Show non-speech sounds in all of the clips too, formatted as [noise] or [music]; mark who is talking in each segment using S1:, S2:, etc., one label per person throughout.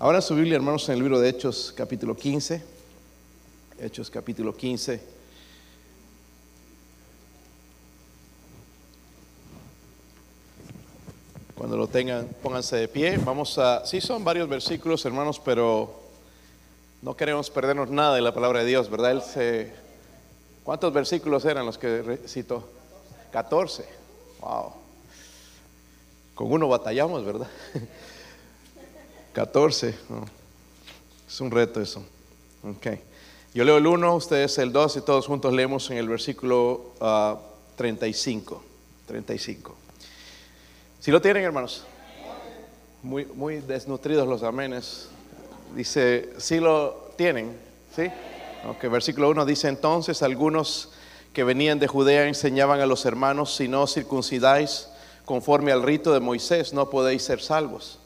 S1: Ahora su Biblia, hermanos, en el libro de Hechos, capítulo 15. Hechos, capítulo 15. Cuando lo tengan, pónganse de pie. Vamos a, sí son varios versículos, hermanos, pero no queremos perdernos nada de la palabra de Dios, ¿verdad? Él se, ¿Cuántos versículos eran los que citó? 14. Wow. Con uno batallamos, ¿verdad? [laughs] 14. Es un reto eso. Okay. Yo leo el 1, ustedes el 2 y todos juntos leemos en el versículo 35. Ah, 35. Si lo tienen, hermanos. Muy, muy desnutridos los amenes. Dice, si lo tienen, ¿sí? Ok, versículo 1 dice, entonces algunos que venían de Judea enseñaban a los hermanos, si no circuncidáis conforme al rito de Moisés, no podéis ser salvos.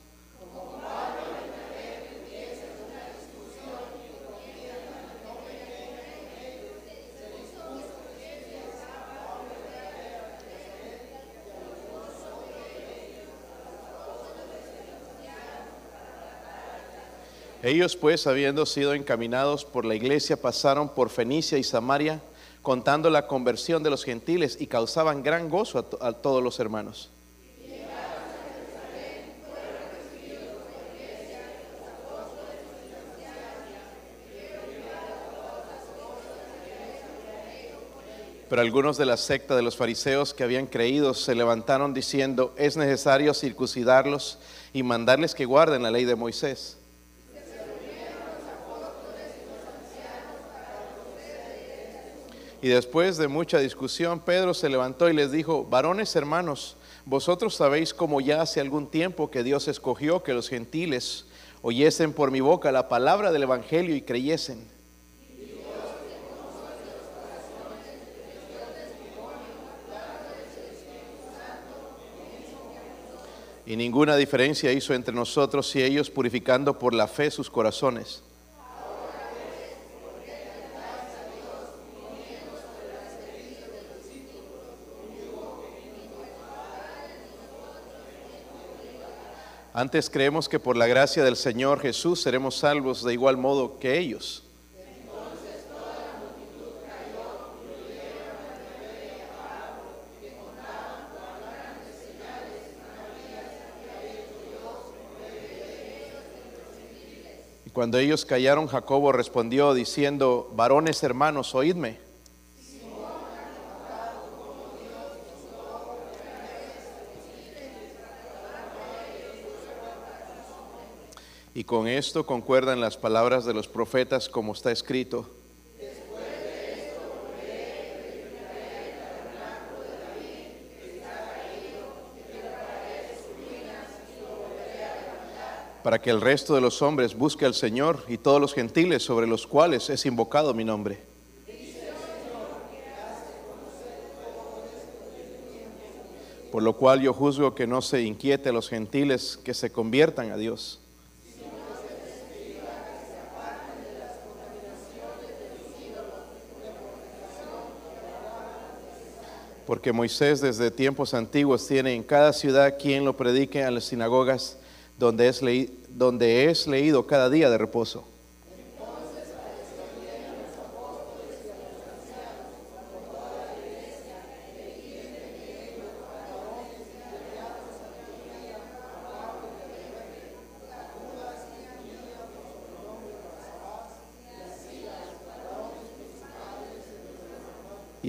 S1: Ellos pues, habiendo sido encaminados por la iglesia, pasaron por Fenicia y Samaria, contando la conversión de los gentiles y causaban gran gozo a, todos los hermanos. Pero algunos de la secta de los fariseos que habían creído se levantaron diciendo, es necesario circuncidarlos y mandarles que guarden la ley de Moisés. Y después de mucha discusión, Pedro se levantó y les dijo, varones hermanos, vosotros sabéis cómo ya hace algún tiempo que Dios escogió que los gentiles oyesen por mi boca la palabra del Evangelio y creyesen. Y ninguna diferencia hizo entre nosotros y ellos, purificando por la fe sus corazones. Antes creemos que por la gracia del Señor Jesús seremos salvos de igual modo que ellos. Y cuando ellos callaron, Jacobo respondió diciendo, varones hermanos, oídme. Y con esto concuerdan las palabras de los profetas como está escrito. para que el resto de los hombres busque al Señor y todos los gentiles sobre los cuales es invocado mi nombre. Por lo cual yo juzgo que no se inquiete a los gentiles que se conviertan a Dios porque Moisés desde tiempos antiguos tiene en cada ciudad quien lo predique en las sinagogas donde es, donde es leído cada día de reposo.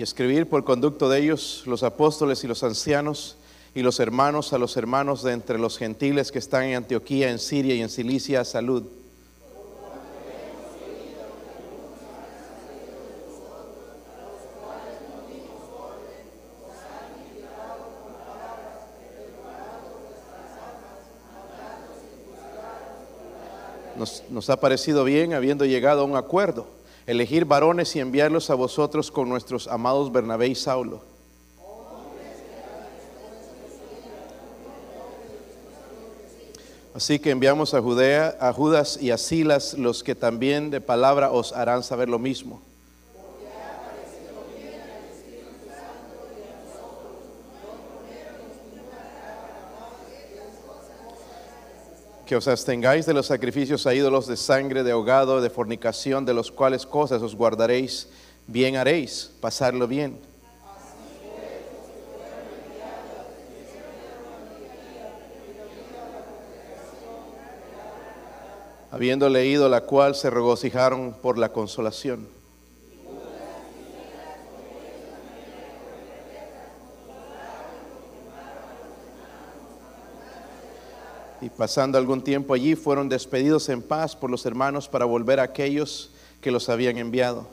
S1: Escribir por conducto de ellos los apóstoles y los ancianos y los hermanos a los hermanos de entre los gentiles que están en Antioquía, en Siria y en Cilicia, salud. Nos, nos ha parecido bien habiendo llegado a un acuerdo elegir varones y enviarlos a vosotros con nuestros amados Bernabé y Saulo. Así que enviamos a Judea, a Judas y a Silas, los que también de palabra os harán saber lo mismo. Que os abstengáis de los sacrificios a ídolos de sangre, de ahogado, de fornicación, de los cuales cosas os guardaréis, bien haréis, pasarlo bien. Habiendo leído la cual se regocijaron por la consolación. Y pasando algún tiempo allí, fueron despedidos en paz por los hermanos para volver a aquellos que los habían enviado.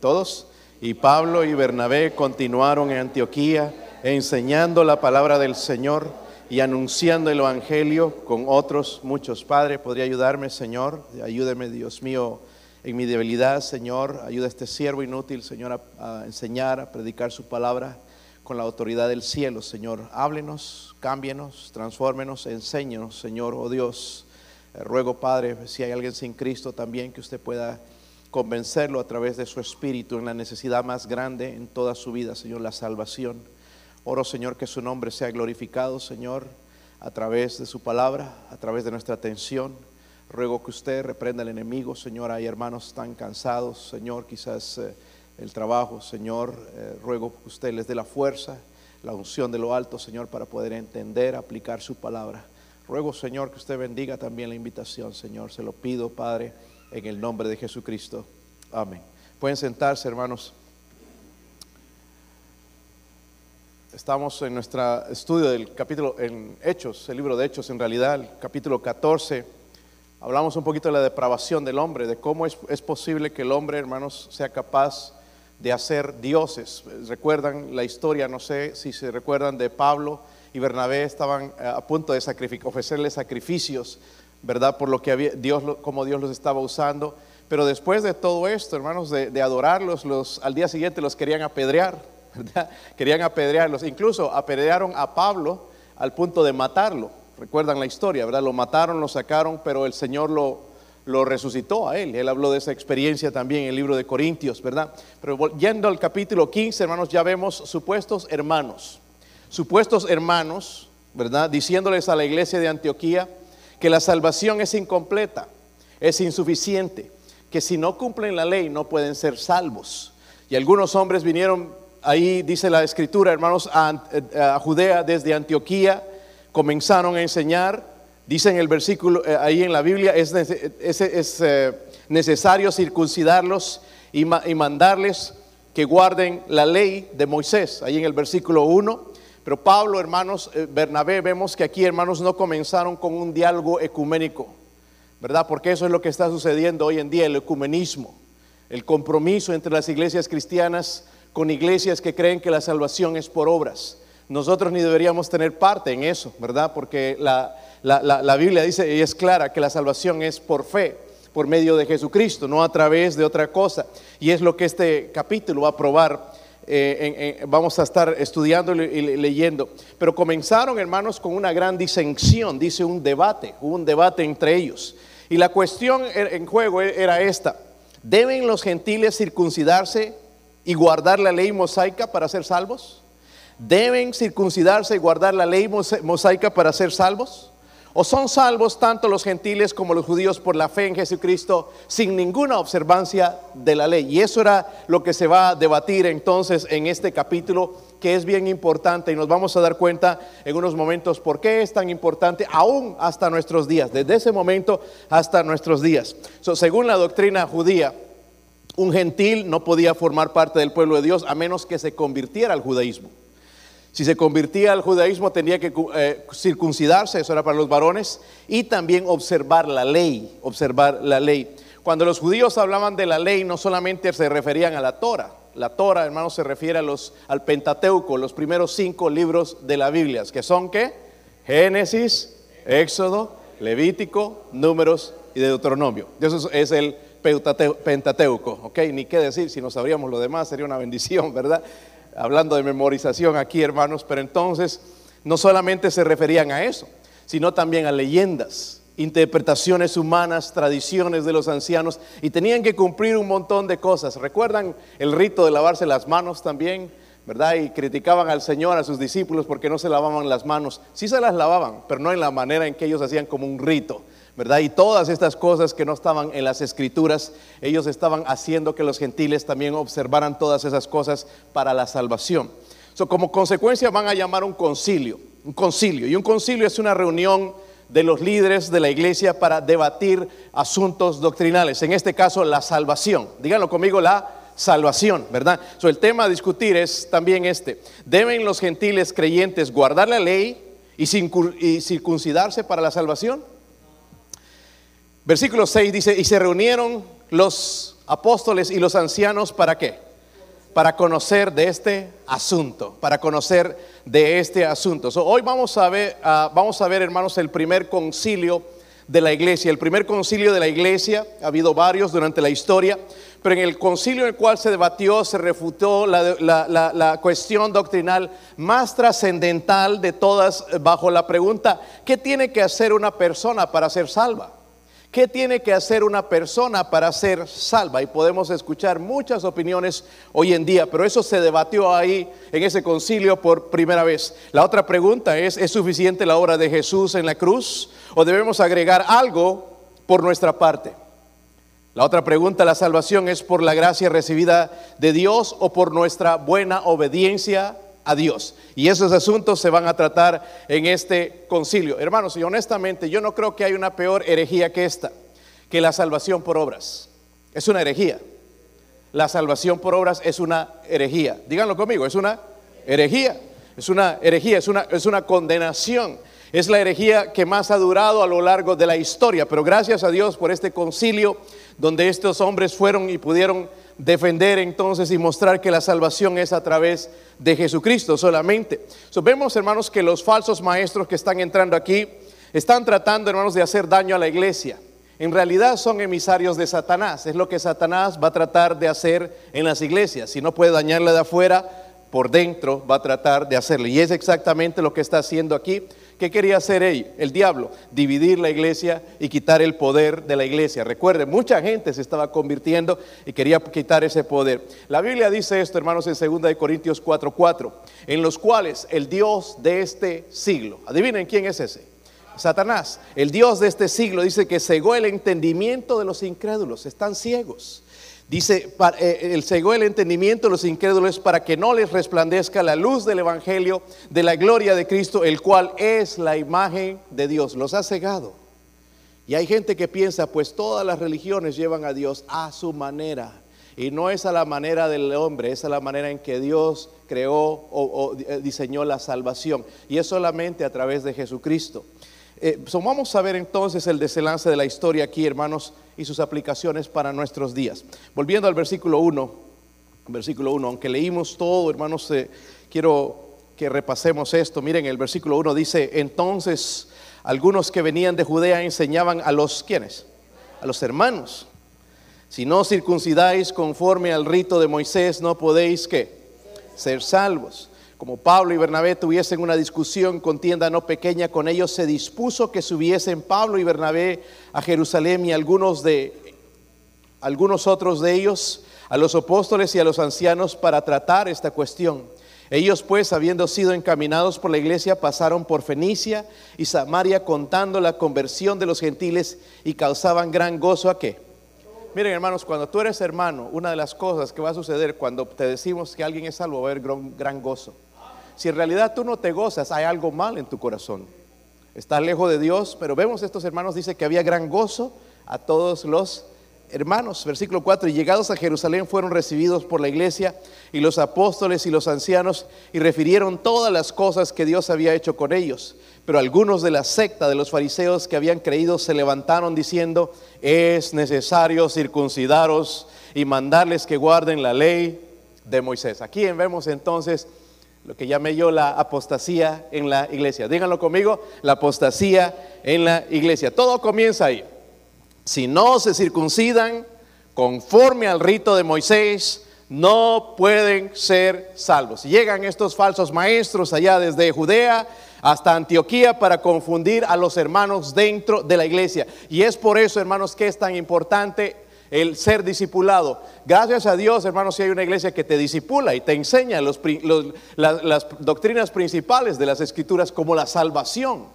S1: Todos. Y Pablo y Bernabé continuaron en Antioquía enseñando la palabra del Señor y anunciando el Evangelio con otros muchos. Padre, ¿podría ayudarme, Señor? Ayúdeme, Dios mío, en mi debilidad, Señor. Ayuda a este siervo inútil, Señor, a, a enseñar, a predicar su palabra con la autoridad del cielo, Señor. Háblenos, cámbienos, transfórmenos, enséñenos, Señor, oh Dios. Eh, ruego, Padre, si hay alguien sin Cristo también, que usted pueda convencerlo a través de su espíritu en la necesidad más grande en toda su vida, Señor, la salvación. Oro, Señor, que su nombre sea glorificado, Señor, a través de su palabra, a través de nuestra atención. Ruego que usted reprenda al enemigo, Señor. Hay hermanos tan cansados, Señor, quizás... Eh, el trabajo, Señor. Eh, ruego que usted les dé la fuerza, la unción de lo alto, Señor, para poder entender, aplicar su palabra. Ruego, Señor, que usted bendiga también la invitación, Señor. Se lo pido, Padre, en el nombre de Jesucristo. Amén. Pueden sentarse, hermanos. Estamos en nuestro estudio del capítulo en Hechos, el libro de Hechos, en realidad, el capítulo 14. Hablamos un poquito de la depravación del hombre, de cómo es, es posible que el hombre, hermanos, sea capaz de hacer dioses. Recuerdan la historia, no sé si se recuerdan de Pablo y Bernabé estaban eh, a punto de ofrecerle sacrificios, ¿verdad? Por lo que había, Dios, como Dios los estaba usando. Pero después de todo esto, hermanos, de, adorarlos, los, al día siguiente los querían apedrear, [laughs] ¿verdad? Querían apedrearlos. Incluso apedrearon a Pablo al punto de matarlo. Recuerdan la historia, ¿verdad? Lo mataron, lo sacaron, pero el Señor lo, lo resucitó a él. Él habló de esa experiencia también en el libro de Corintios, ¿verdad? Pero yendo al capítulo 15, hermanos, ya vemos supuestos hermanos, supuestos hermanos, ¿verdad? Diciéndoles a la iglesia de Antioquía que la salvación es incompleta, es insuficiente, que si no cumplen la ley no pueden ser salvos. Y algunos hombres vinieron, ahí dice la escritura, hermanos, a, a Judea desde Antioquía, comenzaron a enseñar Dice en el versículo, eh, ahí en la Biblia, es, eh, necesario circuncidarlos y, mandarles que guarden la ley de Moisés, ahí en el versículo 1. Pero Pablo, hermanos, eh, Bernabé, vemos que aquí, hermanos, no comenzaron con un diálogo ecuménico, ¿verdad? Porque eso es lo que está sucediendo hoy en día, el ecumenismo, el compromiso entre las iglesias cristianas con iglesias que creen que la salvación es por obras. Nosotros ni deberíamos tener parte en eso, ¿verdad? Porque la, la, Biblia dice y es clara que la salvación es por fe, por medio de Jesucristo, no a través de otra cosa. Y es lo que este capítulo va a probar. Eh, vamos a estar estudiando y leyendo. Pero comenzaron, hermanos, con una gran disensión, dice un debate, hubo un debate entre ellos. Y la cuestión en juego era esta. ¿Deben los gentiles circuncidarse y guardar la ley mosaica para ser salvos? ¿Deben circuncidarse y guardar la ley mosaica para ser salvos? ¿O son salvos tanto los gentiles como los judíos por la fe en Jesucristo sin ninguna observancia de la ley? Y eso era lo que se va a debatir entonces en este capítulo, que es bien importante y nos vamos a dar cuenta en unos momentos por qué es tan importante aún hasta nuestros días, desde ese momento hasta nuestros días. según la doctrina judía, un gentil no podía formar parte del pueblo de Dios a menos que se convirtiera al judaísmo. Si se convertía al judaísmo tenía que eh, circuncidarse, eso era para los varones, y también observar la ley, observar la ley. Cuando los judíos hablaban de la ley, no solamente se referían a la Torah, la Torah, hermanos, se refiere a los, al Pentateuco, los primeros cinco libros de la Biblia, que son qué? Génesis, Éxodo, Levítico, Números y Deuteronomio. Eso es el Pentateuco, ¿ok? Ni qué decir, si no sabríamos lo demás sería una bendición, [laughs] ¿verdad? Hablando de memorización aquí, hermanos, pero entonces no solamente se referían a eso, sino también a leyendas, interpretaciones humanas, tradiciones de los ancianos, y tenían que cumplir un montón de cosas. ¿Recuerdan el rito de lavarse las manos también? ¿verdad? Y criticaban al Señor, a sus discípulos, porque no se lavaban las manos. Sí se las lavaban, pero no en la manera en que ellos hacían como un rito, ¿verdad? Y todas estas cosas que no estaban en las escrituras, ellos estaban haciendo que los gentiles también observaran todas esas cosas para la salvación. So, como consecuencia van a llamar un concilio, un concilio. Y un concilio es una reunión de los líderes de la iglesia para debatir asuntos doctrinales, en este caso la salvación. Díganlo conmigo, la salvación, ¿verdad? So, el tema a discutir es también este. ¿Deben los gentiles creyentes guardar la ley y, circuncidarse para la salvación? Versículo 6 dice, y se reunieron los apóstoles y los ancianos para qué? Para conocer de este asunto, para conocer de este asunto. hoy vamos a ver, ah, vamos a ver, hermanos, el primer concilio de la iglesia. El primer concilio de la iglesia, ha habido varios durante la historia, pero en el concilio en el cual se debatió, se refutó la, cuestión doctrinal más trascendental de todas bajo la pregunta, ¿qué tiene que hacer una persona para ser salva? ¿Qué tiene que hacer una persona para ser salva? Y podemos escuchar muchas opiniones hoy en día, pero eso se debatió ahí en ese concilio por primera vez. La otra pregunta es, ¿es suficiente la obra de Jesús en la cruz o debemos agregar algo por nuestra parte? La otra pregunta, ¿la salvación es por la gracia recibida de Dios o por nuestra buena obediencia a Dios? Y esos asuntos se van a tratar en este concilio. Hermanos, y honestamente yo no creo que hay una peor herejía que esta, que la salvación por obras. Es una herejía. La salvación por obras es una herejía. Díganlo conmigo, es una herejía. Es una herejía, es una, es una condenación. Es la herejía que más ha durado a lo largo de la historia, pero gracias a Dios por este concilio donde estos hombres fueron y pudieron defender entonces y mostrar que la salvación es a través de Jesucristo solamente. vemos, hermanos, que los falsos maestros que están entrando aquí están tratando, hermanos, de hacer daño a la iglesia. En realidad son emisarios de Satanás. Es lo que Satanás va a tratar de hacer en las iglesias. Si no puede dañarla de afuera, por dentro va a tratar de hacerlo. Y es exactamente lo que está haciendo aquí ¿Qué quería hacer él, el diablo? Dividir la iglesia y quitar el poder de la iglesia. Recuerde, mucha gente se estaba convirtiendo y quería quitar ese poder. La Biblia dice esto, hermanos, en 2 Corintios 4:4, en los cuales el Dios de este siglo, adivinen quién es ese. Satanás, el Dios de este siglo, dice que cegó el entendimiento de los incrédulos, están ciegos Dice, eh, el cegó el entendimiento de los incrédulos para que no les resplandezca la luz del Evangelio de la gloria de Cristo, el cual es la imagen de Dios. Los ha cegado. Y hay gente que piensa, pues todas las religiones llevan a Dios a su manera. Y no es a la manera del hombre, es a la manera en que Dios creó o, eh, diseñó la salvación. Y es solamente a través de Jesucristo. Eh, vamos a ver entonces el desenlace de la historia aquí, hermanos, y sus aplicaciones para nuestros días. Volviendo al versículo 1, versículo 1, aunque leímos todo, hermanos, eh, quiero que repasemos esto. Miren, el versículo 1 dice, entonces algunos que venían de Judea enseñaban a los, ¿quiénes? A los hermanos. Si no circuncidáis conforme al rito de Moisés, no podéis, ¿qué? Ser salvos como Pablo y Bernabé tuviesen una discusión, contienda no pequeña con ellos, se dispuso que subiesen Pablo y Bernabé a Jerusalén y algunos de algunos otros de ellos a los apóstoles y a los ancianos para tratar esta cuestión. Ellos pues, habiendo sido encaminados por la iglesia, pasaron por Fenicia y Samaria contando la conversión de los gentiles y causaban gran gozo a qué? Miren hermanos, cuando tú eres hermano, una de las cosas que va a suceder cuando te decimos que alguien es salvo va a haber gran gozo. Si en realidad tú no te gozas, hay algo mal en tu corazón. Estás lejos de Dios, pero vemos estos hermanos, dice que había gran gozo a todos los hermanos. Versículo 4, y llegados a Jerusalén fueron recibidos por la iglesia y los apóstoles y los ancianos y refirieron todas las cosas que Dios había hecho con ellos. Pero algunos de la secta de los fariseos que habían creído se levantaron diciendo, es necesario circuncidaros y mandarles que guarden la ley de Moisés. Aquí vemos entonces lo que llamé yo la apostasía en la iglesia. Díganlo conmigo, la apostasía en la iglesia. Todo comienza ahí. Si no se circuncidan conforme al rito de Moisés, no pueden ser salvos. Llegan estos falsos maestros allá desde Judea hasta Antioquía para confundir a los hermanos dentro de la iglesia. Y es por eso, hermanos, que es tan importante el ser discipulado. Gracias a Dios, hermanos, si hay una iglesia que te disipula y te enseña las doctrinas principales de las escrituras como la salvación.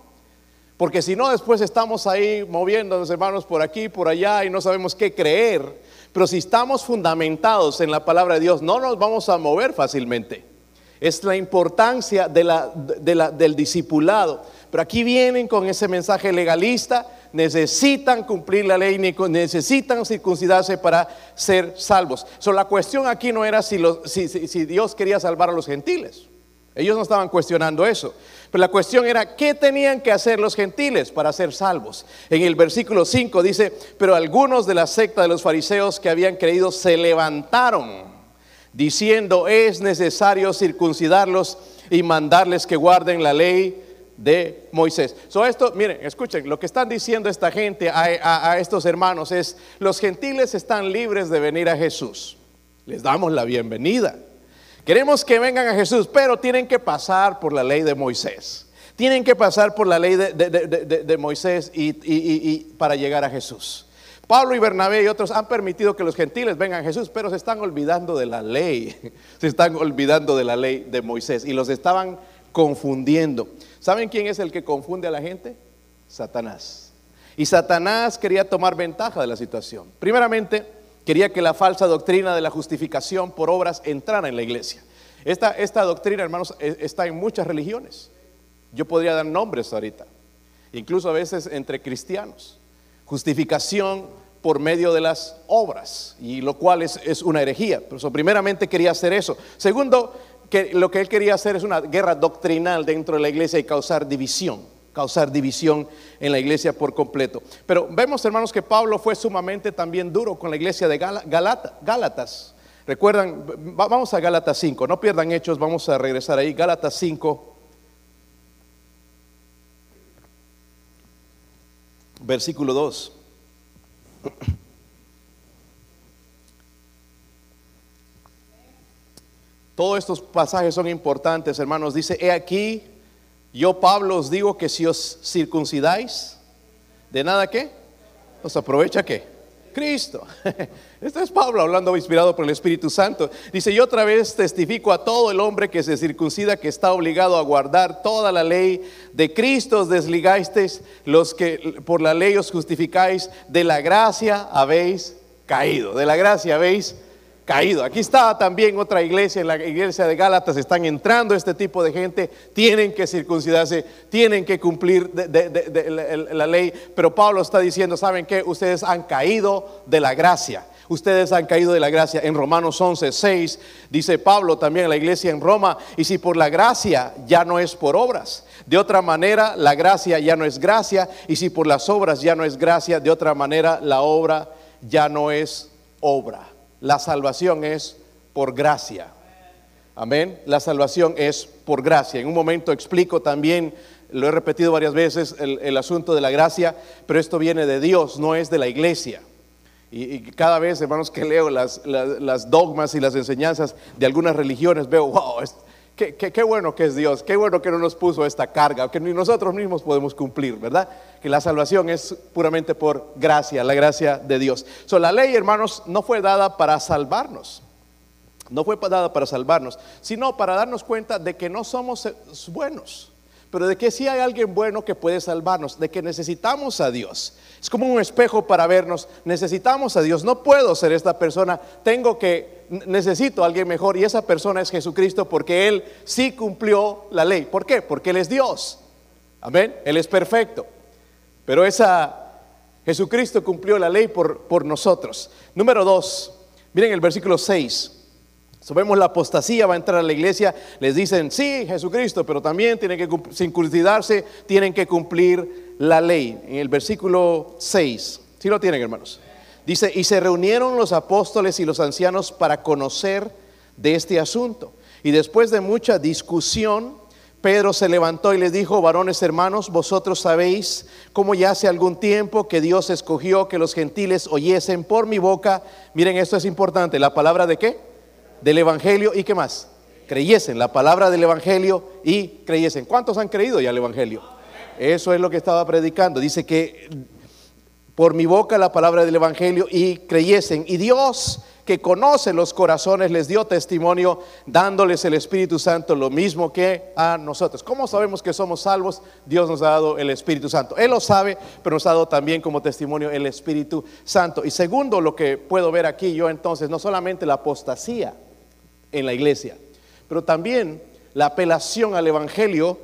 S1: Porque si no, después estamos ahí moviéndonos, hermanos, por aquí, por allá y no sabemos qué creer. Pero si estamos fundamentados en la palabra de Dios, no nos vamos a mover fácilmente. Es la importancia del discipulado. Pero aquí vienen con ese mensaje legalista, necesitan cumplir la ley, necesitan circuncidarse para ser salvos. So, la cuestión aquí no era si, si Dios quería salvar a los gentiles. Ellos no estaban cuestionando eso. Pero la cuestión era, ¿qué tenían que hacer los gentiles para ser salvos? En el versículo 5 dice, pero algunos de la secta de los fariseos que habían creído se levantaron diciendo es necesario circuncidarlos y mandarles que guarden la ley de Moisés. So esto, miren, escuchen, lo que están diciendo esta gente a, a, estos hermanos es, los gentiles están libres de venir a Jesús. Les damos la bienvenida. Queremos que vengan a Jesús, pero tienen que pasar por la ley de Moisés. Tienen que pasar por la ley de, de, Moisés y, y para llegar a Jesús. Pablo y Bernabé y otros han permitido que los gentiles vengan a Jesús, pero se están olvidando de la ley, [laughs] se están olvidando de la ley de Moisés y los estaban confundiendo. ¿Saben quién es el que confunde a la gente? Satanás. Y Satanás quería tomar ventaja de la situación. Primeramente, quería que la falsa doctrina de la justificación por obras entrara en la iglesia. Esta, doctrina, hermanos, e, está en muchas religiones. Yo podría dar nombres ahorita, incluso a veces entre cristianos justificación por medio de las obras, y lo cual es, una herejía. Pero primeramente quería hacer eso. Segundo, que lo que él quería hacer es una guerra doctrinal dentro de la iglesia y causar división, causar división en la iglesia por completo. Pero vemos, hermanos, que Pablo fue sumamente también duro con la iglesia de Gálatas. Recuerdan, vamos a Gálatas 5, no pierdan hechos, vamos a regresar ahí, Gálatas 5. versículo 2. [clears throat] Todos estos pasajes son importantes, hermanos. Dice, he aquí, yo Pablo os digo que si os circuncidáis, de nada que, os aprovecha que Cristo. [laughs] Este es Pablo hablando inspirado por el Espíritu Santo. Dice, yo otra vez testifico a todo el hombre que se circuncida que está obligado a guardar toda la ley. De Cristo os desligasteis, los que por la ley os justificáis, de la gracia habéis caído. De la gracia habéis caído. Aquí está también otra iglesia, en la iglesia de Gálatas están entrando este tipo de gente, tienen que circuncidarse, tienen que cumplir la, ley, pero Pablo está diciendo, ¿saben qué? Ustedes han caído de la gracia. Ustedes han caído de la gracia. En Romanos 11, 6 dice Pablo también a la iglesia en Roma, y si por la gracia ya no es por obras, de otra manera la gracia ya no es gracia, y si por las obras ya no es gracia, de otra manera la obra ya no es obra. La salvación es por gracia. Amén. La salvación es por gracia. En un momento explico también, lo he repetido varias veces, el, asunto de la gracia, pero esto viene de Dios, no es de la iglesia. Y, cada vez, hermanos, que leo las, dogmas y las enseñanzas de algunas religiones, veo, wow, qué, bueno que es Dios, qué bueno que no nos puso esta carga, que ni nosotros mismos podemos cumplir, ¿verdad? Que la salvación es puramente por gracia, la gracia de Dios. So, la ley, hermanos, no fue dada para salvarnos, no fue dada para salvarnos, sino para darnos cuenta de que no somos buenos pero de que si hay alguien bueno que puede salvarnos, de que necesitamos a Dios. Es como un espejo para vernos, necesitamos a Dios, no puedo ser esta persona, tengo que, necesito a alguien mejor y esa persona es Jesucristo porque Él sí cumplió la ley. ¿Por qué? Porque Él es Dios. Amén, Él es perfecto. Pero esa, Jesucristo cumplió la ley por, por nosotros. Número dos, miren el versículo 6. Sabemos la apostasía, va a entrar a la iglesia, les dicen, sí, Jesucristo, pero también tienen que circuncidarse, tienen que cumplir la ley. En el versículo 6, ¿sí lo tienen hermanos? Dice, y se reunieron los apóstoles y los ancianos para conocer de este asunto. Y después de mucha discusión, Pedro se levantó y les dijo, varones hermanos, vosotros sabéis cómo ya hace algún tiempo que Dios escogió que los gentiles oyesen por mi boca, miren, esto es importante, la palabra de qué? Del Evangelio y qué más? Creyesen, la palabra del Evangelio y creyesen. ¿Cuántos han creído ya el Evangelio? Eso es lo que estaba predicando. Dice que por mi boca la palabra del Evangelio y creyesen. Y Dios que conoce los corazones les dio testimonio dándoles el Espíritu Santo lo mismo que a nosotros. ¿Cómo sabemos que somos salvos? Dios nos ha dado el Espíritu Santo. Él lo sabe, pero nos ha dado también como testimonio el Espíritu Santo. Y segundo, lo que puedo ver aquí yo entonces, no solamente la apostasía en la iglesia, pero también la apelación al Evangelio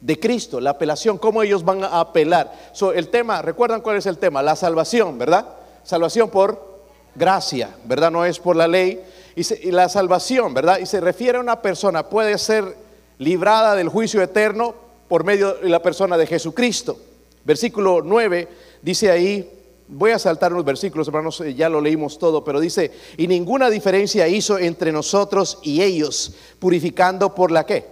S1: de Cristo, la apelación, cómo ellos van a apelar. el tema, ¿recuerdan cuál es el tema? La salvación, ¿verdad? Salvación por gracia, ¿verdad? No es por la ley. Y, la salvación, ¿verdad? Y se refiere a una persona, puede ser librada del juicio eterno por medio de la persona de Jesucristo. Versículo 9 dice ahí, voy a saltar unos versículos, hermanos, eh, ya lo leímos todo, pero dice, y ninguna diferencia hizo entre nosotros y ellos, purificando por la qué?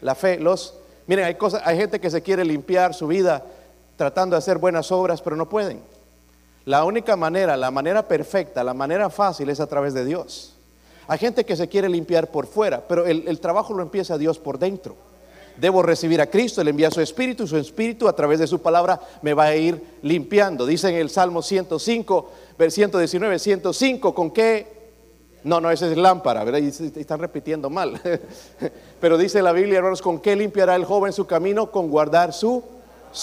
S1: La fe, los Miren, hay, cosas, hay gente que se quiere limpiar su vida tratando de hacer buenas obras, pero no pueden. La única manera, la manera perfecta, la manera fácil es a través de Dios. Hay gente que se quiere limpiar por fuera, pero el, trabajo lo empieza Dios por dentro. Debo recibir a Cristo, Él envía su Espíritu, su Espíritu a través de su palabra me va a ir limpiando. Dice en el Salmo 105, 119, 105, ¿con qué no, no, esa es lámpara, ¿verdad? Y están repitiendo mal. [laughs] Pero dice la Biblia, hermanos, ¿con qué limpiará el joven su camino? Con guardar su,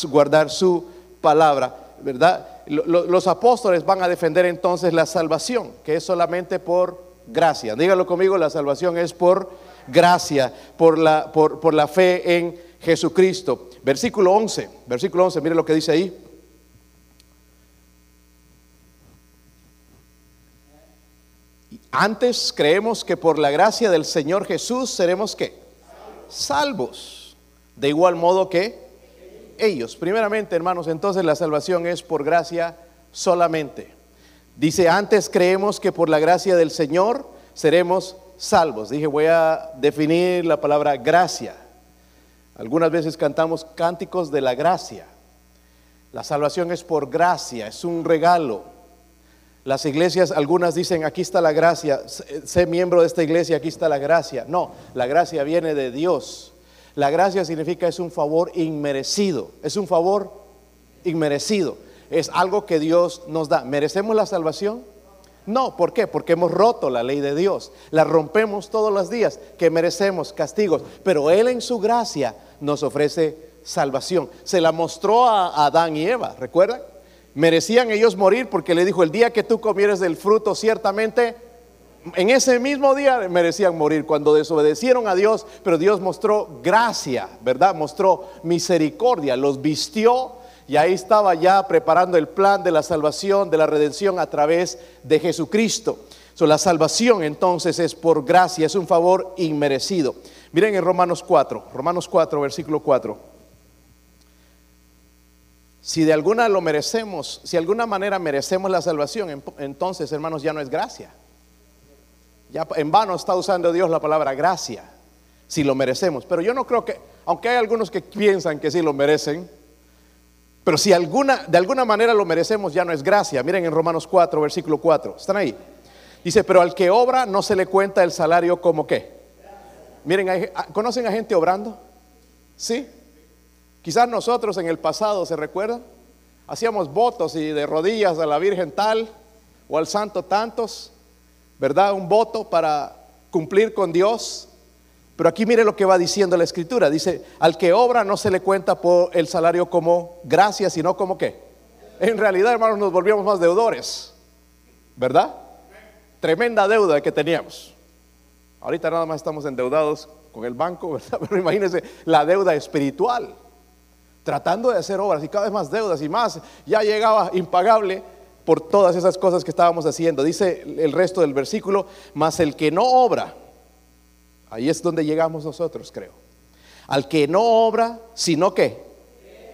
S1: guardar su palabra, ¿verdad? Los apóstoles van a defender entonces la salvación, que es solamente por gracia. Dígalo conmigo, la salvación es por gracia, por la, por, por la fe en Jesucristo. Versículo 11, versículo 11, mire lo que dice ahí. Antes creemos que por la gracia del Señor Jesús seremos qué? Salvos. De igual modo que ellos. Primeramente, hermanos, entonces la salvación es por gracia solamente. Dice, antes creemos que por la gracia del Señor seremos salvos. Dije, voy a definir la palabra gracia. Algunas veces cantamos cánticos de la gracia. La salvación es por gracia, es un regalo. Las iglesias, algunas dicen, aquí está la gracia, sé miembro de esta iglesia, aquí está la gracia. No, la gracia viene de Dios. La gracia significa es un favor inmerecido, es un favor inmerecido, es algo que Dios nos da. ¿Merecemos la salvación? No, ¿por qué? Porque hemos roto la ley de Dios, la rompemos todos los días, que merecemos castigos, pero Él en su gracia nos ofrece salvación. Se la mostró a Adán y Eva, ¿recuerdan? Merecían ellos morir porque le dijo, el día que tú comieres del fruto, ciertamente, en ese mismo día merecían morir cuando desobedecieron a Dios, pero Dios mostró gracia, ¿verdad? Mostró misericordia, los vistió y ahí estaba ya preparando el plan de la salvación, de la redención a través de Jesucristo. So, la salvación entonces es por gracia, es un favor inmerecido. Miren en Romanos 4, Romanos 4, versículo 4. Si de alguna lo merecemos, si de alguna manera merecemos la salvación, entonces, hermanos, ya no es gracia. Ya en vano está usando Dios la palabra gracia, si lo merecemos. Pero yo no creo que, aunque hay algunos que piensan que sí lo merecen, pero si alguna, de alguna manera lo merecemos, ya no es gracia. Miren en Romanos 4, versículo 4. ¿Están ahí? Dice, pero al que obra no se le cuenta el salario como qué. Miren, ¿conocen a gente obrando? ¿Sí? Quizás nosotros en el pasado, ¿se recuerdan? Hacíamos votos y de rodillas a la Virgen tal o al santo tantos, ¿verdad? Un voto para cumplir con Dios. Pero aquí mire lo que va diciendo la escritura. Dice, al que obra no se le cuenta por el salario como gracia, sino como qué. En realidad, hermanos, nos volvíamos más deudores, ¿verdad? Tremenda deuda que teníamos. Ahorita nada más estamos endeudados con el banco, [laughs] ¿verdad? Pero imagínense la deuda espiritual tratando de hacer obras y cada vez más deudas y más, ya llegaba impagable por todas esas cosas que estábamos haciendo. Dice el resto del versículo, mas el que no obra, ahí es donde llegamos nosotros, creo. Al que no obra, sino que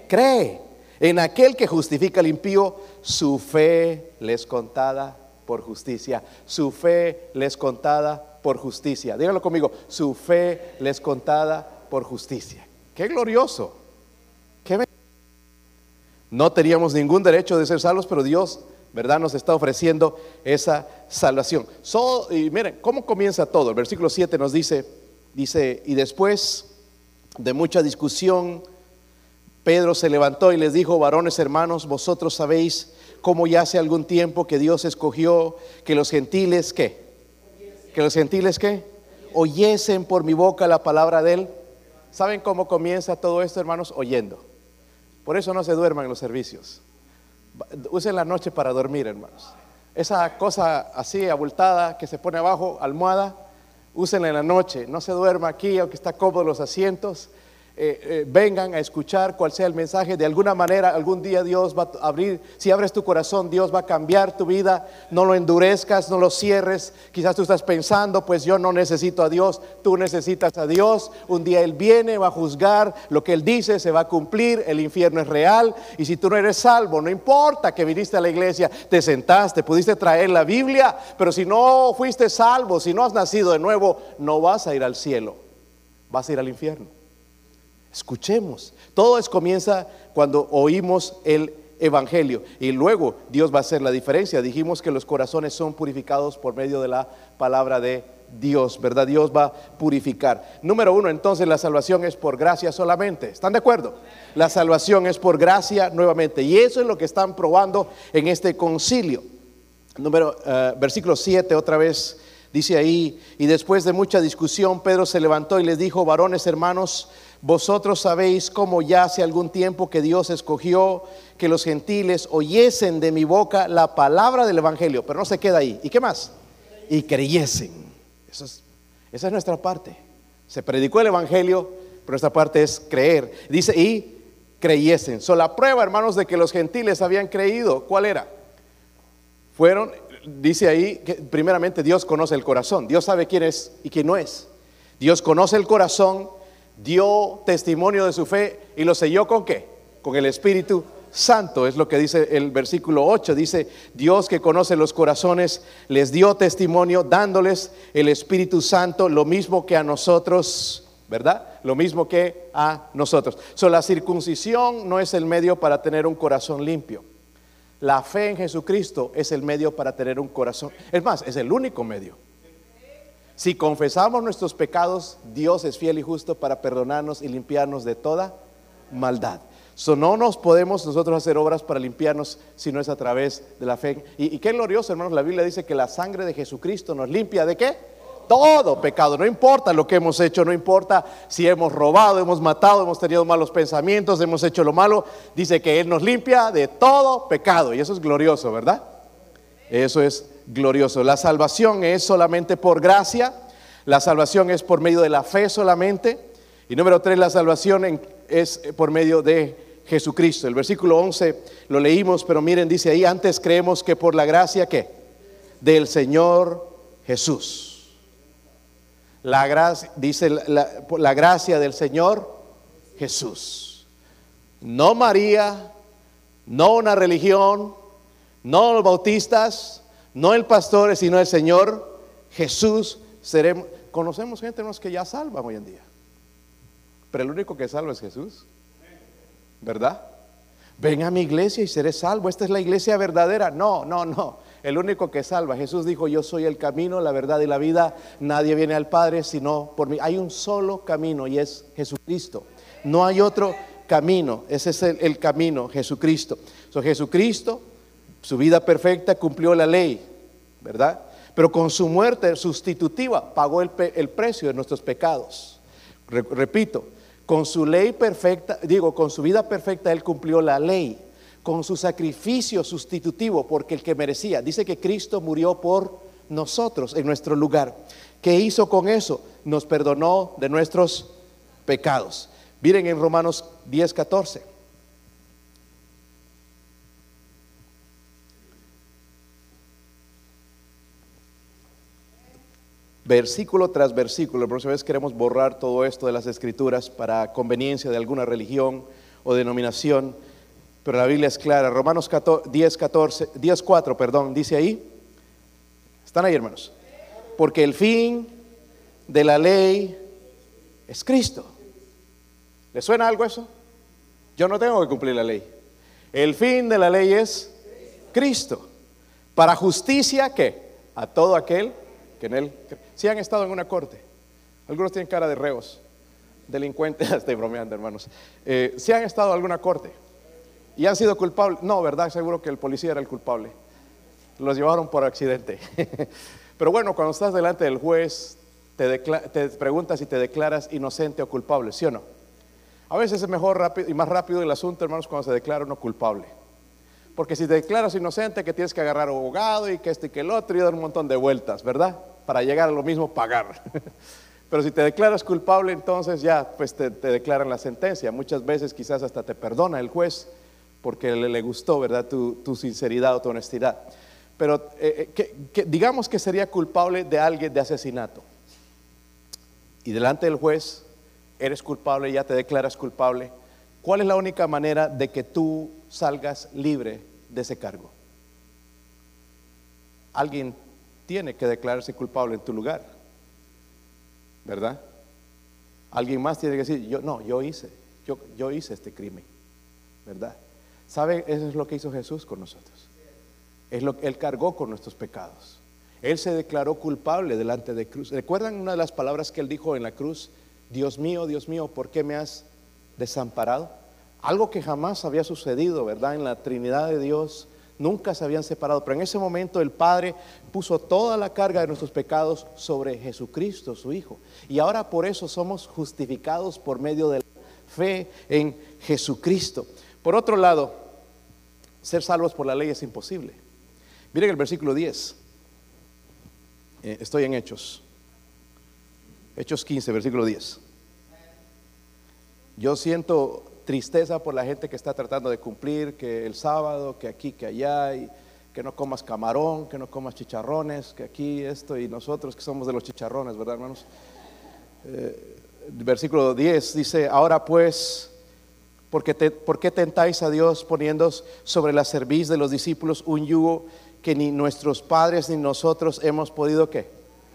S1: cree en aquel que justifica al impío, su fe les contada por justicia. Su fe les contada por justicia. Díganlo conmigo, su fe les contada por justicia. Qué glorioso. No teníamos ningún derecho de ser salvos, pero Dios, ¿verdad? Nos está ofreciendo esa salvación. y miren, ¿cómo comienza todo? El versículo 7 nos dice, dice, y después de mucha discusión, Pedro se levantó y les dijo, varones hermanos, vosotros sabéis cómo ya hace algún tiempo que Dios escogió que los gentiles. Que los gentiles. Oyesen por mi boca la palabra de él. ¿Saben cómo comienza todo esto, hermanos? Oyendo. Por eso no se duerman los servicios. Usen la noche para dormir, hermanos. Esa cosa así abultada que se pone abajo, almohada, úsenla en la noche. No se duerma aquí, aunque está cómodo los asientos. Eh, eh, vengan a escuchar cuál sea el mensaje. De alguna manera, algún día Dios va a abrir, si abres tu corazón, Dios va a cambiar tu vida. No lo endurezcas, no lo cierres. Quizás tú estás pensando, pues yo no necesito a Dios, tú necesitas a Dios. Un día Él viene, va a juzgar, lo que Él dice se va a cumplir, el infierno es real. Y si tú no eres salvo, no importa que viniste a la iglesia, te sentaste, pudiste traer la Biblia, pero si no fuiste salvo, si no has nacido de nuevo, no vas a ir al cielo, vas a ir al infierno. Escuchemos. Todo es comienza cuando oímos el Evangelio y luego Dios va a hacer la diferencia. Dijimos que los corazones son purificados por medio de la palabra de Dios, ¿verdad? Dios va a purificar. Número uno, entonces la salvación es por gracia solamente. ¿Están de acuerdo? La salvación es por gracia nuevamente. Y eso es lo que están probando en este concilio. Número, eh, versículo 7, otra vez dice ahí, y después de mucha discusión, Pedro se levantó y les dijo, varones hermanos, vosotros sabéis cómo ya hace algún tiempo que Dios escogió que los gentiles oyesen de mi boca la palabra del Evangelio, pero no se queda ahí. ¿Y qué más? Y creyesen. esa es nuestra parte. Se predicó el Evangelio, pero nuestra parte es creer. Dice, y creyesen. So, la prueba, hermanos, de que los gentiles habían creído, ¿cuál era? Fueron, dice ahí, que primeramente Dios conoce el corazón. Dios sabe quién es y quién no es. Dios conoce el corazón dio testimonio de su fe y lo selló con qué? Con el Espíritu Santo, es lo que dice el versículo 8, dice, Dios que conoce los corazones les dio testimonio dándoles el Espíritu Santo, lo mismo que a nosotros, ¿verdad? Lo mismo que a nosotros. So, la circuncisión no es el medio para tener un corazón limpio. La fe en Jesucristo es el medio para tener un corazón. Es más, es el único medio. Si confesamos nuestros pecados, Dios es fiel y justo para perdonarnos y limpiarnos de toda maldad. So, no nos podemos nosotros hacer obras para limpiarnos si no es a través de la fe. Y, qué glorioso, hermanos, la Biblia dice que la sangre de Jesucristo nos limpia de qué? Todo pecado, no importa lo que hemos hecho, no importa si hemos robado, hemos matado, hemos tenido malos pensamientos, hemos hecho lo malo, dice que Él nos limpia de todo pecado. Y eso es glorioso, ¿verdad? Eso es glorioso. La salvación es solamente por gracia, la salvación es por medio de la fe solamente. Y número tres, la salvación es por medio de Jesucristo. El versículo 11 lo leímos, pero miren, dice ahí, antes creemos que por la gracia que del Señor Jesús. La gracia, dice la, la gracia del Señor Jesús. No María, no una religión, no los bautistas, no el pastor, sino el Señor Jesús. Conocemos gente que ya salva hoy en día. Pero el único que salva es Jesús. ¿Verdad? Ven a mi iglesia y seré salvo. Esta es la iglesia verdadera. No, no, no. El único que salva. Jesús dijo, yo soy el camino, la verdad y la vida. Nadie viene al Padre sino por mí. Hay un solo camino y es Jesucristo. No hay otro camino. Ese es el, camino, Jesucristo. So, Jesucristo su vida perfecta cumplió la ley, ¿verdad? Pero con su muerte sustitutiva pagó el, precio de nuestros pecados. repito, con su ley perfecta, digo, con su vida perfecta Él cumplió la ley. Con su sacrificio sustitutivo, porque el que merecía, dice que Cristo murió por nosotros en nuestro lugar. ¿Qué hizo con eso? Nos perdonó de nuestros pecados. Miren en Romanos 10, 14. Versículo tras versículo. La próxima vez queremos borrar todo esto de las escrituras para conveniencia de alguna religión o denominación, pero la Biblia es clara. Romanos 10, 14, 10, 4, perdón, dice ahí. ¿Están ahí, hermanos? Porque el fin de la ley es Cristo. ¿Le suena algo eso? Yo no tengo que cumplir la ley. El fin de la ley es Cristo. Para justicia, ¿qué? A todo aquel que en él si han estado en una corte, algunos tienen cara de reos. delincuentes, [laughs] estoy bromeando hermanos, eh, si han estado en alguna corte y han sido culpables, no, ¿verdad? Seguro que el policía era el culpable, los llevaron por accidente. [laughs] Pero bueno, cuando estás delante del juez, te, te preguntas si te declaras inocente o culpable, ¿sí o no? A veces es mejor rápido, y más rápido el asunto, hermanos, cuando se declara uno culpable. Porque si te declaras inocente, que tienes que agarrar abogado y que este y que el otro y dar un montón de vueltas, ¿verdad? Para llegar a lo mismo pagar. [laughs] Pero si te declaras culpable, entonces ya pues te, declaran la sentencia. Muchas veces quizás hasta te perdona el juez porque le, gustó, ¿verdad? Tu, sinceridad o tu honestidad. Pero eh, eh, digamos que sería culpable de alguien de asesinato. Y delante del juez eres culpable, ya te declaras culpable. ¿Cuál es la única manera de que tú salgas libre de ese cargo? Alguien tiene que declararse culpable en tu lugar, ¿verdad? Alguien más tiene que decir, yo no, yo hice, yo, yo hice este crimen, ¿verdad? ¿Sabe? Eso es lo que hizo Jesús con nosotros. Es lo que Él cargó con nuestros pecados. Él se declaró culpable delante de cruz. ¿Recuerdan una de las palabras que Él dijo en la cruz? Dios mío, Dios mío, ¿por qué me has desamparado? Algo que jamás había sucedido, ¿verdad? En la Trinidad de Dios nunca se habían separado, pero en ese momento el Padre puso toda la carga de nuestros pecados sobre Jesucristo, su Hijo. Y ahora por eso somos justificados por medio de la fe en Jesucristo. Por otro lado, ser salvos por la ley es imposible. Miren el versículo 10. Eh, estoy en Hechos. Hechos 15, versículo 10. Yo siento tristeza por la gente que está tratando de cumplir, que el sábado, que aquí, que allá, y que no comas camarón, que no comas chicharrones, que aquí esto, y nosotros que somos de los chicharrones, ¿verdad, hermanos? Eh, versículo 10 dice, ahora pues, ¿por qué, ¿por qué tentáis a Dios poniendo sobre la cerviz de los discípulos un yugo que ni nuestros padres ni nosotros hemos podido, qué?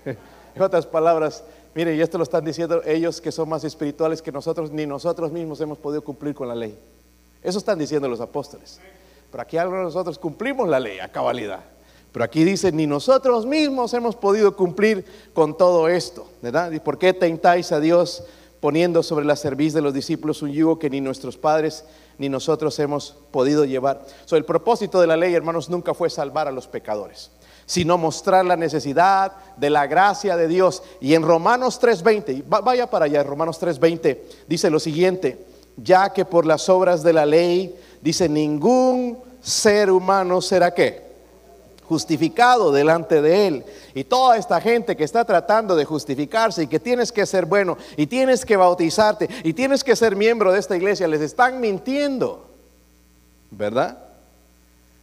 S1: [laughs] en otras palabras, Mire, y esto lo están diciendo ellos que son más espirituales que nosotros, ni nosotros mismos hemos podido cumplir con la ley. Eso están diciendo los apóstoles. Pero aquí de nosotros cumplimos la ley a cabalidad. Pero aquí dice, ni nosotros mismos hemos podido cumplir con todo esto, ¿verdad? ¿Y por qué tentáis a Dios poniendo sobre la cerviz de los discípulos un yugo que ni nuestros padres ni nosotros hemos podido llevar? So, el propósito de la ley, hermanos, nunca fue salvar a los pecadores sino mostrar la necesidad de la gracia de Dios. Y en Romanos 3:20, vaya para allá, Romanos 3:20 dice lo siguiente, ya que por las obras de la ley, dice, ningún ser humano será qué? justificado delante de Él. Y toda esta gente que está tratando de justificarse y que tienes que ser bueno y tienes que bautizarte y tienes que ser miembro de esta iglesia, les están mintiendo. ¿Verdad?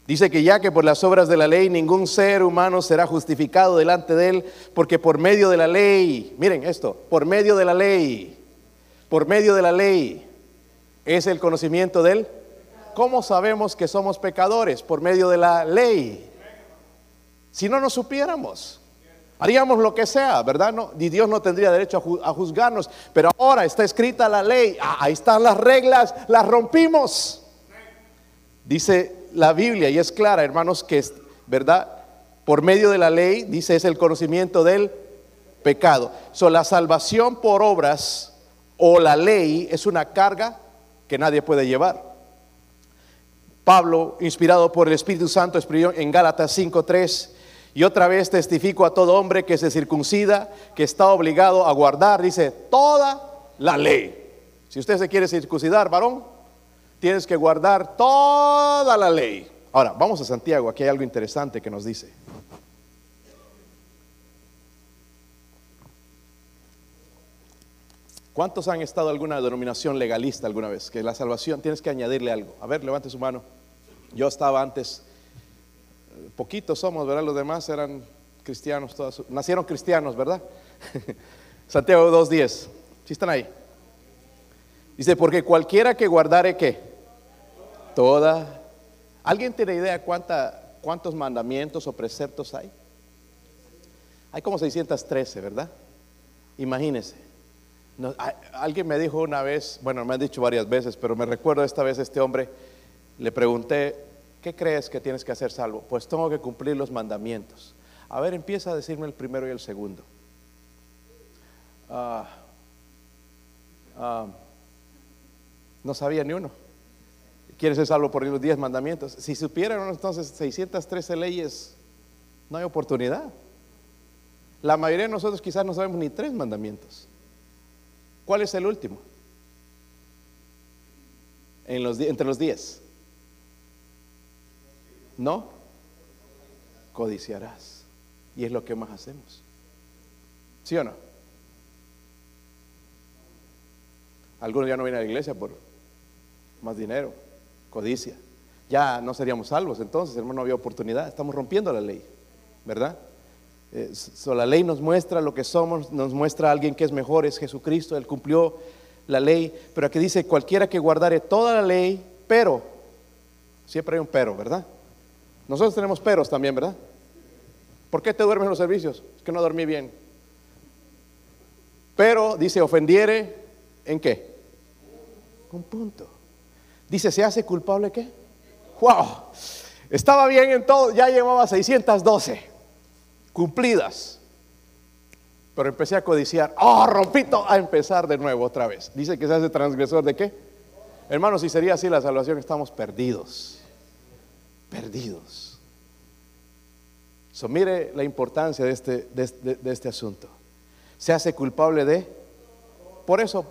S1: Dice que ya que por las obras de la ley ningún ser humano será justificado delante de él, porque por medio de la ley, miren esto, por medio de la ley, por medio de la ley es el conocimiento de él. ¿Cómo sabemos que somos pecadores? Por medio de la ley. Si no nos supiéramos, haríamos lo que sea, ¿verdad? No, y Dios no tendría derecho a, juzgarnos, pero ahora está escrita la ley, ah, ahí están las reglas, las rompimos. Dice la Biblia y es clara, hermanos, que es, ¿verdad? Por medio de la ley, dice, es el conocimiento del pecado. So, la salvación por obras o la ley es una carga que nadie puede llevar. Pablo, inspirado por el Espíritu Santo, escribió en Gálatas 5:3, y otra vez testifico a todo hombre que se circuncida, que está obligado a guardar, dice, toda la ley. Si usted se quiere circuncidar, varón, tienes que guardar toda la ley. Ahora, vamos a Santiago, aquí hay algo interesante que nos dice. ¿Cuántos han estado en alguna denominación legalista alguna vez? Que la salvación tienes que añadirle algo. A ver, levante su mano. Yo estaba antes, poquitos somos, ¿verdad? Los demás eran cristianos, todos, nacieron cristianos, ¿verdad? [laughs] Santiago 2.10. ¿Sí están ahí? Dice, porque cualquiera que guardare qué? Toda. ¿Alguien tiene idea cuánta, cuántos mandamientos o preceptos hay? Hay como 613, ¿verdad? Imagínese. alguien me dijo una vez, bueno, me han dicho varias veces, pero me recuerdo esta vez este hombre, le pregunté, ¿qué crees que tienes que hacer salvo? Pues tengo que cumplir los mandamientos. A ver, empieza a decirme el primero y el segundo. Ah, ah, no sabía ni uno. Quiere ser salvo por los 10 mandamientos. Si supieran entonces 613 leyes, no hay oportunidad. La mayoría de nosotros quizás no sabemos ni tres mandamientos. ¿Cuál es el último? Entre los 10. ¿No? Codiciarás. Y es lo que más hacemos. ¿Sí o no? Algunos ya no vienen a la iglesia por más dinero, codicia. Ya no seríamos salvos entonces, hermano, no había oportunidad. Estamos rompiendo la ley, ¿verdad? Eh, la ley nos muestra lo que somos, nos muestra a alguien que es mejor, es Jesucristo, Él cumplió la ley. Pero aquí dice, cualquiera que guardare toda la ley, pero, siempre hay un pero, ¿verdad? Nosotros tenemos peros también, ¿verdad? ¿Por qué te duermes en los servicios? Es que no dormí bien. Pero, dice, ofendiere, ¿en qué? Un punto. Dice, ¿se hace culpable qué? ¡Wow! Estaba bien en todo, ya llevaba 612 cumplidas. Pero empecé a codiciar. ¡Oh, rompito! A empezar de nuevo otra vez. Dice que se hace transgresor de qué? Hermanos, si sería así la salvación, estamos perdidos perdidos. So, mire la importancia de este, de, este asunto. Se hace culpable de... Por eso,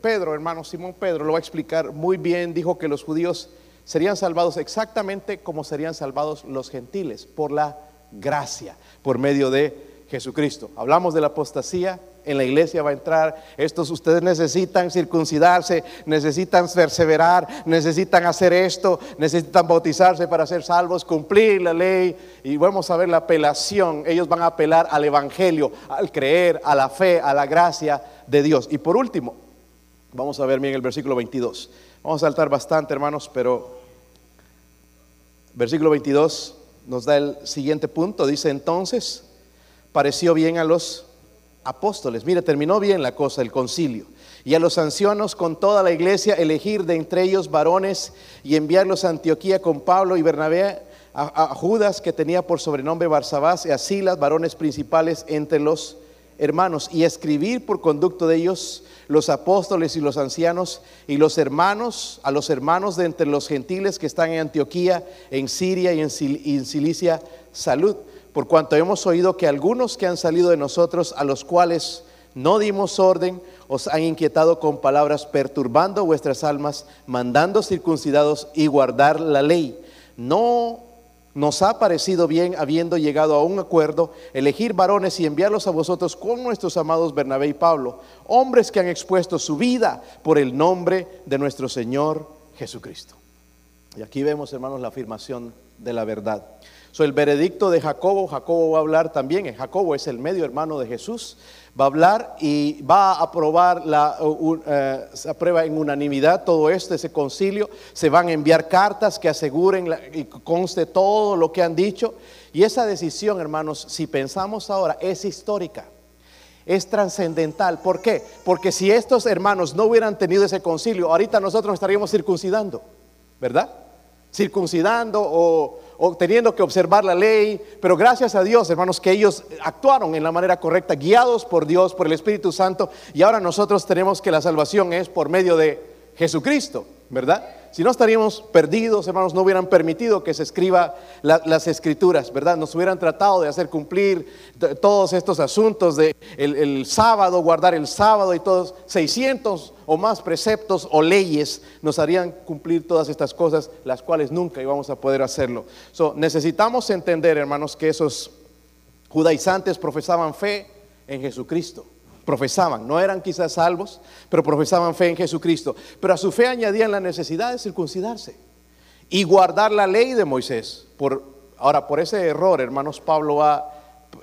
S1: Pedro, hermano Simón Pedro, lo va a explicar muy bien. Dijo que los judíos serían salvados exactamente como serían salvados los gentiles, por la gracia, por medio de Jesucristo. Hablamos de la apostasía, en la iglesia va a entrar. Estos ustedes necesitan circuncidarse, necesitan perseverar, necesitan hacer esto, necesitan bautizarse para ser salvos, cumplir la ley. Y vamos a ver la apelación. Ellos van a apelar al evangelio, al creer, a la fe, a la gracia de Dios. Y por último, vamos a ver bien el versículo 22. Vamos a saltar bastante, hermanos, pero versículo 22 nos da el siguiente punto. Dice entonces, pareció bien a los apóstoles. Mire, terminó bien la cosa, el concilio. Y a los ancianos con toda la iglesia elegir de entre ellos varones y enviarlos a Antioquía con Pablo y Bernabé, a, Judas que tenía por sobrenombre Barsabás y a Silas, varones principales entre los hermanos, y escribir por conducto de ellos los apóstoles y los ancianos y los hermanos, a los hermanos de entre los gentiles que están en Antioquía, en Siria y en, en Cilicia, salud por cuanto hemos oído que algunos que han salido de nosotros, a los cuales no dimos orden, os han inquietado con palabras, perturbando vuestras almas, mandando circuncidados y guardar la ley. No nos ha parecido bien, habiendo llegado a un acuerdo, elegir varones y enviarlos a vosotros con nuestros amados Bernabé y Pablo, hombres que han expuesto su vida por el nombre de nuestro Señor Jesucristo. Y aquí vemos, hermanos, la afirmación de la verdad. So, el veredicto de Jacobo, Jacobo va a hablar también, Jacobo es el medio hermano de Jesús, va a hablar y va a aprobar, la, eh, se aprueba en unanimidad todo esto, ese concilio, se van a enviar cartas que aseguren y conste todo lo que han dicho. Y esa decisión, hermanos, si pensamos ahora, es histórica es trascendental. ¿Por qué? Porque si estos hermanos no hubieran tenido ese concilio, ahorita nosotros estaríamos circuncidando, ¿verdad? Circuncidando o, teniendo que observar la ley, pero gracias a Dios, hermanos, que ellos actuaron en la manera correcta, guiados por Dios, por el Espíritu Santo, y ahora nosotros tenemos que la salvación es por medio de Jesucristo, ¿verdad? Si no estaríamos perdidos, hermanos, no hubieran permitido que se escriba las escrituras, ¿verdad? Nos hubieran tratado de hacer cumplir todos estos asuntos de el, sábado, guardar el sábado y todos 600 o más preceptos o leyes nos harían cumplir todas estas cosas, las cuales nunca íbamos a poder hacerlo. So, necesitamos entender, hermanos, que esos judaizantes profesaban fe en Jesucristo profesaban, no eran quizás salvos, pero profesaban fe en Jesucristo. Pero a su fe añadían la necesidad de circuncidarse y guardar la ley de Moisés. Por, ahora, por ese error, hermanos, Pablo va,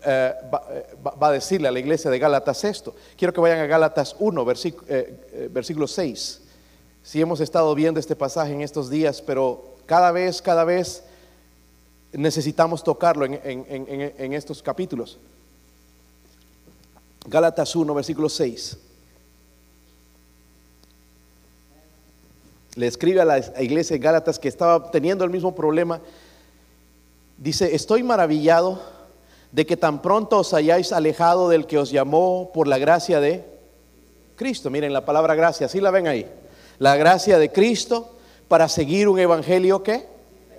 S1: eh, eh, va, a decirle a la iglesia de Gálatas esto. Quiero que vayan a Gálatas 1, versículo, eh, versículo 6. Si hemos estado viendo este pasaje en estos días, pero cada vez, cada vez necesitamos tocarlo en, en estos capítulos. Gálatas 1, versículo 6. Le escribe a la iglesia de Gálatas que estaba teniendo el mismo problema. Dice, estoy maravillado de que tan pronto os hayáis alejado del que os llamó por la gracia de Cristo. Miren la palabra gracia, ¿sí la ven ahí? La gracia de Cristo para seguir un evangelio que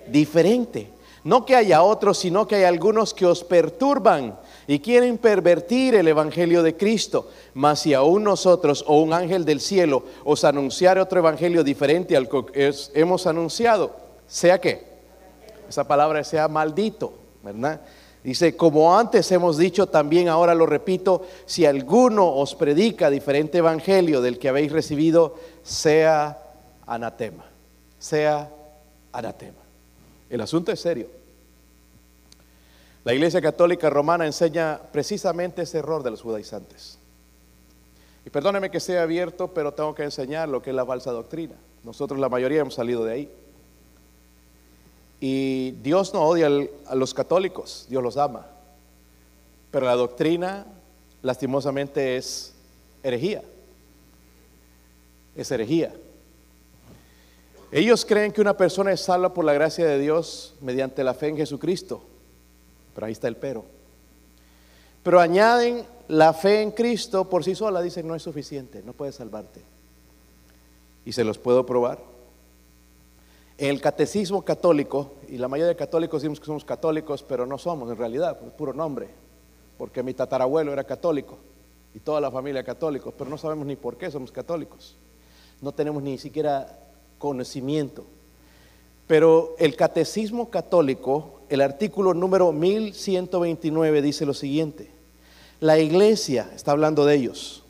S1: diferente. No que haya otros, sino que hay algunos que os perturban y quieren pervertir el evangelio de Cristo. Mas si aún nosotros o un ángel del cielo os anunciare otro evangelio diferente al que hemos anunciado, sea que esa palabra sea maldito, ¿verdad? Dice, como antes hemos dicho, también ahora lo repito, si alguno os predica diferente evangelio del que habéis recibido, sea anatema, sea anatema. El asunto es serio. La Iglesia Católica Romana enseña precisamente ese error de los judaizantes. Y perdóneme que sea abierto, pero tengo que enseñar lo que es la falsa doctrina. Nosotros la mayoría hemos salido de ahí. Y Dios no odia a los católicos, Dios los ama. Pero la doctrina, lastimosamente, es herejía. Es herejía. Ellos creen que una persona es salva por la gracia de Dios mediante la fe en Jesucristo. Pero ahí está el pero. Pero añaden la fe en Cristo por sí sola, dicen no es suficiente, no puede salvarte. Y se los puedo probar. En el catecismo católico, y la mayoría de católicos decimos que somos católicos, pero no somos en realidad, es puro nombre, porque mi tatarabuelo era católico y toda la familia católicos, pero no sabemos ni por qué somos católicos. No tenemos ni siquiera conocimiento. Pero el catecismo católico, el artículo número 1129 dice lo siguiente. La iglesia, está hablando de ellos,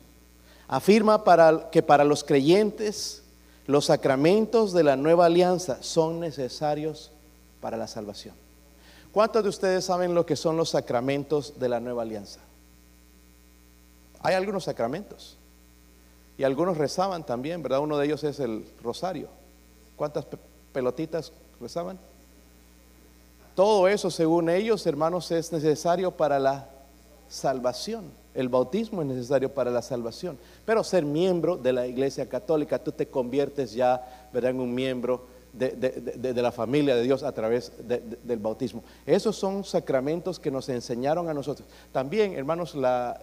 S1: afirma que para los creyentes los sacramentos de la nueva alianza son necesarios para la salvación. ¿Cuántos de ustedes saben lo que son los sacramentos de la nueva alianza? Hay algunos sacramentos. Y algunos rezaban también, ¿verdad? Uno de ellos es el rosario. ¿Cuántas pelotitas rezaban? Todo eso, según ellos, hermanos, es necesario para la salvación. El bautismo es necesario para la salvación. Pero ser miembro de la iglesia católica, tú te conviertes ya ¿verdad? en un miembro de, la familia de Dios a través del bautismo. Esos son sacramentos que nos enseñaron a nosotros. También, hermanos, la,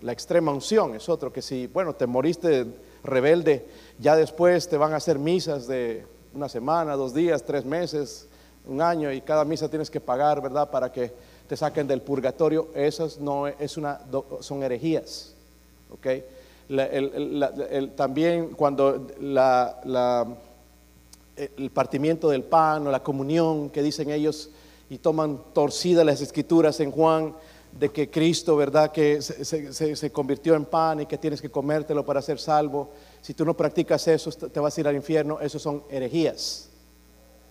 S1: la extrema unción es otro que si, bueno, te moriste rebelde, ya después te van a hacer misas de una semana, dos días, tres meses, un año y cada misa tienes que pagar, ¿verdad? Para que te saquen del purgatorio, esas no es una, son herejías. ¿ok? también cuando el partimiento del pan o la comunión que dicen ellos y toman torcidas las escrituras en Juan de que Cristo, ¿verdad? Que se, convirtió en pan y que tienes que comértelo para ser salvo. Si tú no practicas eso, te vas a ir al infierno. Eso son herejías.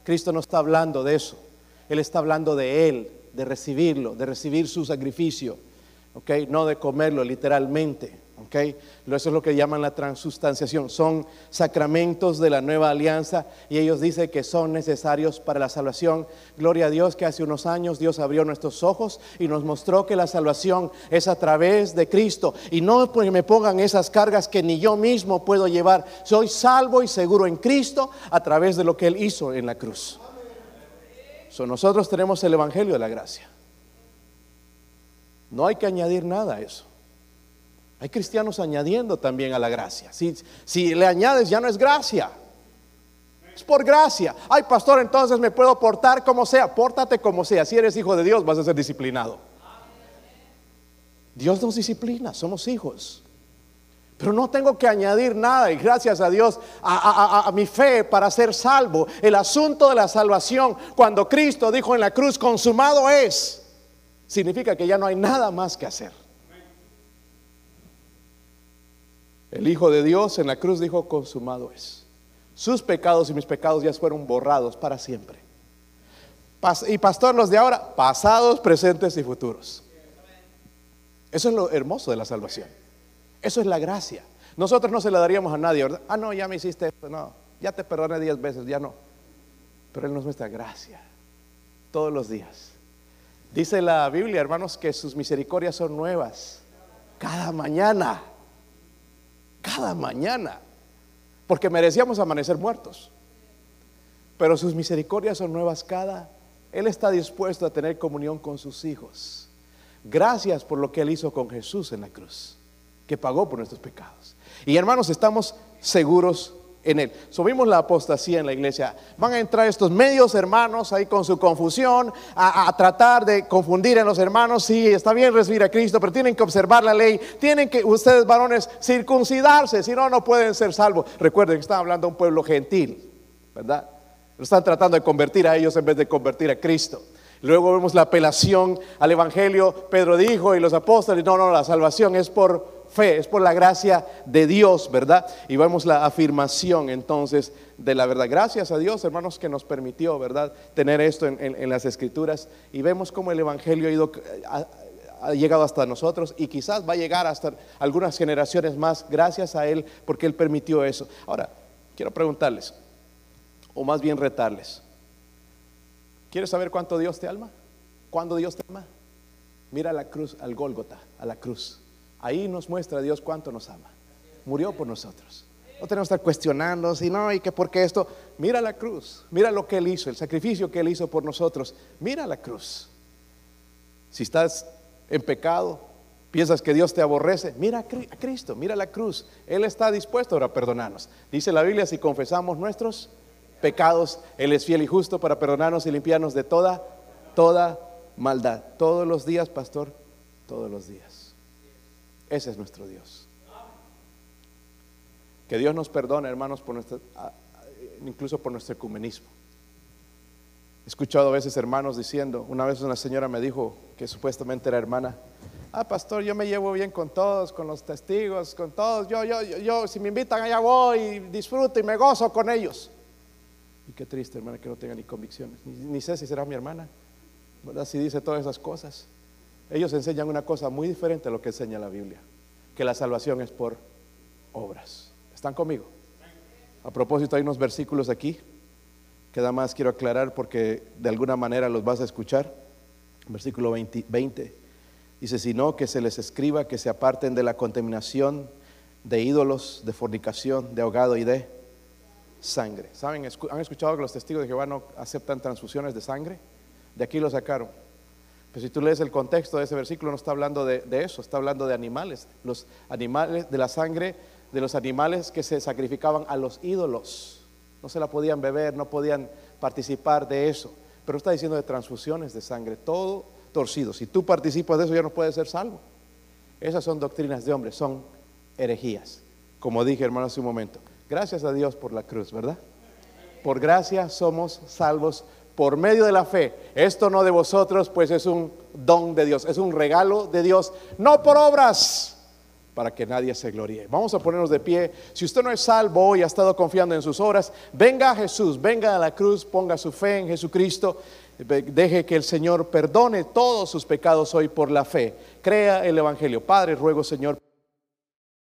S1: Cristo no está hablando de eso. Él está hablando de Él de recibirlo, de recibir su sacrificio, ¿ok? No de comerlo literalmente, ¿ok? Eso es lo que llaman la transustanciación. Son sacramentos de la nueva alianza y ellos dicen que son necesarios para la salvación. Gloria a Dios que hace unos años Dios abrió nuestros ojos y nos mostró que la salvación es a través de Cristo. Y no porque me pongan esas cargas que ni yo mismo puedo llevar. Soy salvo y seguro en Cristo a través de lo que Él hizo en la cruz nosotros tenemos el Evangelio de la gracia. No hay que añadir nada a eso. Hay cristianos añadiendo también a la gracia. Si, le añades ya no es gracia. Es por gracia. Ay, pastor, entonces me puedo portar como sea. Pórtate como sea. Si eres hijo de Dios vas a ser disciplinado. Dios nos disciplina, somos hijos. Pero no tengo que añadir nada y gracias a Dios a, mi fe para ser salvo. El asunto de la salvación, cuando Cristo dijo en la cruz, consumado es, significa que ya no hay nada más que hacer. El Hijo de Dios en la cruz dijo, consumado es. Sus pecados y mis pecados ya fueron borrados para siempre. Y pastor, los de ahora, pasados, presentes y futuros. Eso es lo hermoso de la salvación. Eso es la gracia. Nosotros no se la daríamos a nadie. Ah, no, ya me hiciste esto, no, ya te perdoné diez veces, ya no. Pero Él nos muestra gracia todos los días. Dice la Biblia, hermanos, que sus misericordias son nuevas cada mañana. Cada mañana. Porque merecíamos amanecer muertos. Pero sus misericordias son nuevas cada. Él está dispuesto a tener comunión con sus hijos. Gracias por lo que Él hizo con Jesús en la cruz. que pagó por nuestros pecados. Y hermanos, estamos seguros en él. Subimos la apostasía en la iglesia. Van a entrar estos medios hermanos ahí con su confusión, a, tratar de confundir en los hermanos. Sí, está bien recibir a Cristo, pero tienen que observar la ley. Tienen que ustedes varones circuncidarse, si no, no pueden ser salvos. Recuerden que están hablando de un pueblo gentil, ¿verdad? Lo están tratando de convertir a ellos en vez de convertir a Cristo. Luego vemos la apelación al Evangelio. Pedro dijo y los apóstoles, no, no, la salvación es por fe, es por la gracia de Dios, ¿verdad? Y vemos la afirmación entonces de la verdad. Gracias a Dios, hermanos, que nos permitió, ¿verdad?, tener esto en, las escrituras y vemos cómo el Evangelio ha, ido, ha llegado hasta nosotros y quizás va a llegar hasta algunas generaciones más gracias a Él porque Él permitió eso. Ahora, quiero preguntarles, o más bien retarles, ¿quieres saber cuánto Dios te ama? ¿Cuándo Dios te ama? Mira la cruz, al Gólgota, a la cruz. Ahí nos muestra Dios cuánto nos ama. Murió por nosotros. No tenemos que estar cuestionando, si no, y que por qué esto. Mira la cruz, mira lo que Él hizo, el sacrificio que Él hizo por nosotros. Mira la cruz. Si estás en pecado, piensas que Dios te aborrece, mira a Cristo, mira la cruz. Él está dispuesto a perdonarnos. Dice la Biblia, si confesamos nuestros pecados, Él es fiel y justo para perdonarnos y limpiarnos de toda, toda maldad. Todos los días, pastor, todos los días. Ese es nuestro Dios. Que Dios nos perdone, hermanos, por nuestro, incluso por nuestro ecumenismo. He escuchado a veces hermanos diciendo, una vez una señora me dijo que supuestamente era hermana, ah, pastor, yo me llevo bien con todos, con los testigos, con todos, yo, yo, yo, si me invitan allá voy y disfruto y me gozo con ellos. Y qué triste, hermana, que no tenga ni convicciones, ni, ni sé si será mi hermana, ¿verdad? Si dice todas esas cosas. Ellos enseñan una cosa muy diferente a lo que enseña la Biblia, que la salvación es por obras. ¿Están conmigo? A propósito, hay unos versículos aquí que nada más quiero aclarar porque de alguna manera los vas a escuchar. Versículo 20, 20 dice, sino que se les escriba que se aparten de la contaminación de ídolos, de fornicación, de ahogado y de sangre. ¿Saben? ¿Han escuchado que los testigos de Jehová no aceptan transfusiones de sangre? De aquí lo sacaron. Pero si tú lees el contexto de ese versículo, no está hablando de, eso, está hablando de animales, los animales, de la sangre de los animales que se sacrificaban a los ídolos. No se la podían beber, no podían participar de eso. Pero está diciendo de transfusiones de sangre, todo torcido. Si tú participas de eso, ya no puedes ser salvo. Esas son doctrinas de hombres, son herejías. Como dije, hermano, hace un momento. Gracias a Dios por la cruz, ¿verdad? Por gracia somos salvos por medio de la fe. Esto no de vosotros, pues es un don de Dios, es un regalo de Dios, no por obras, para que nadie se gloríe. Vamos a ponernos de pie. Si usted no es salvo y ha estado confiando en sus obras, venga a Jesús, venga a la cruz, ponga su fe en Jesucristo. Deje que el Señor perdone todos sus pecados hoy por la fe. Crea el Evangelio. Padre, ruego, Señor.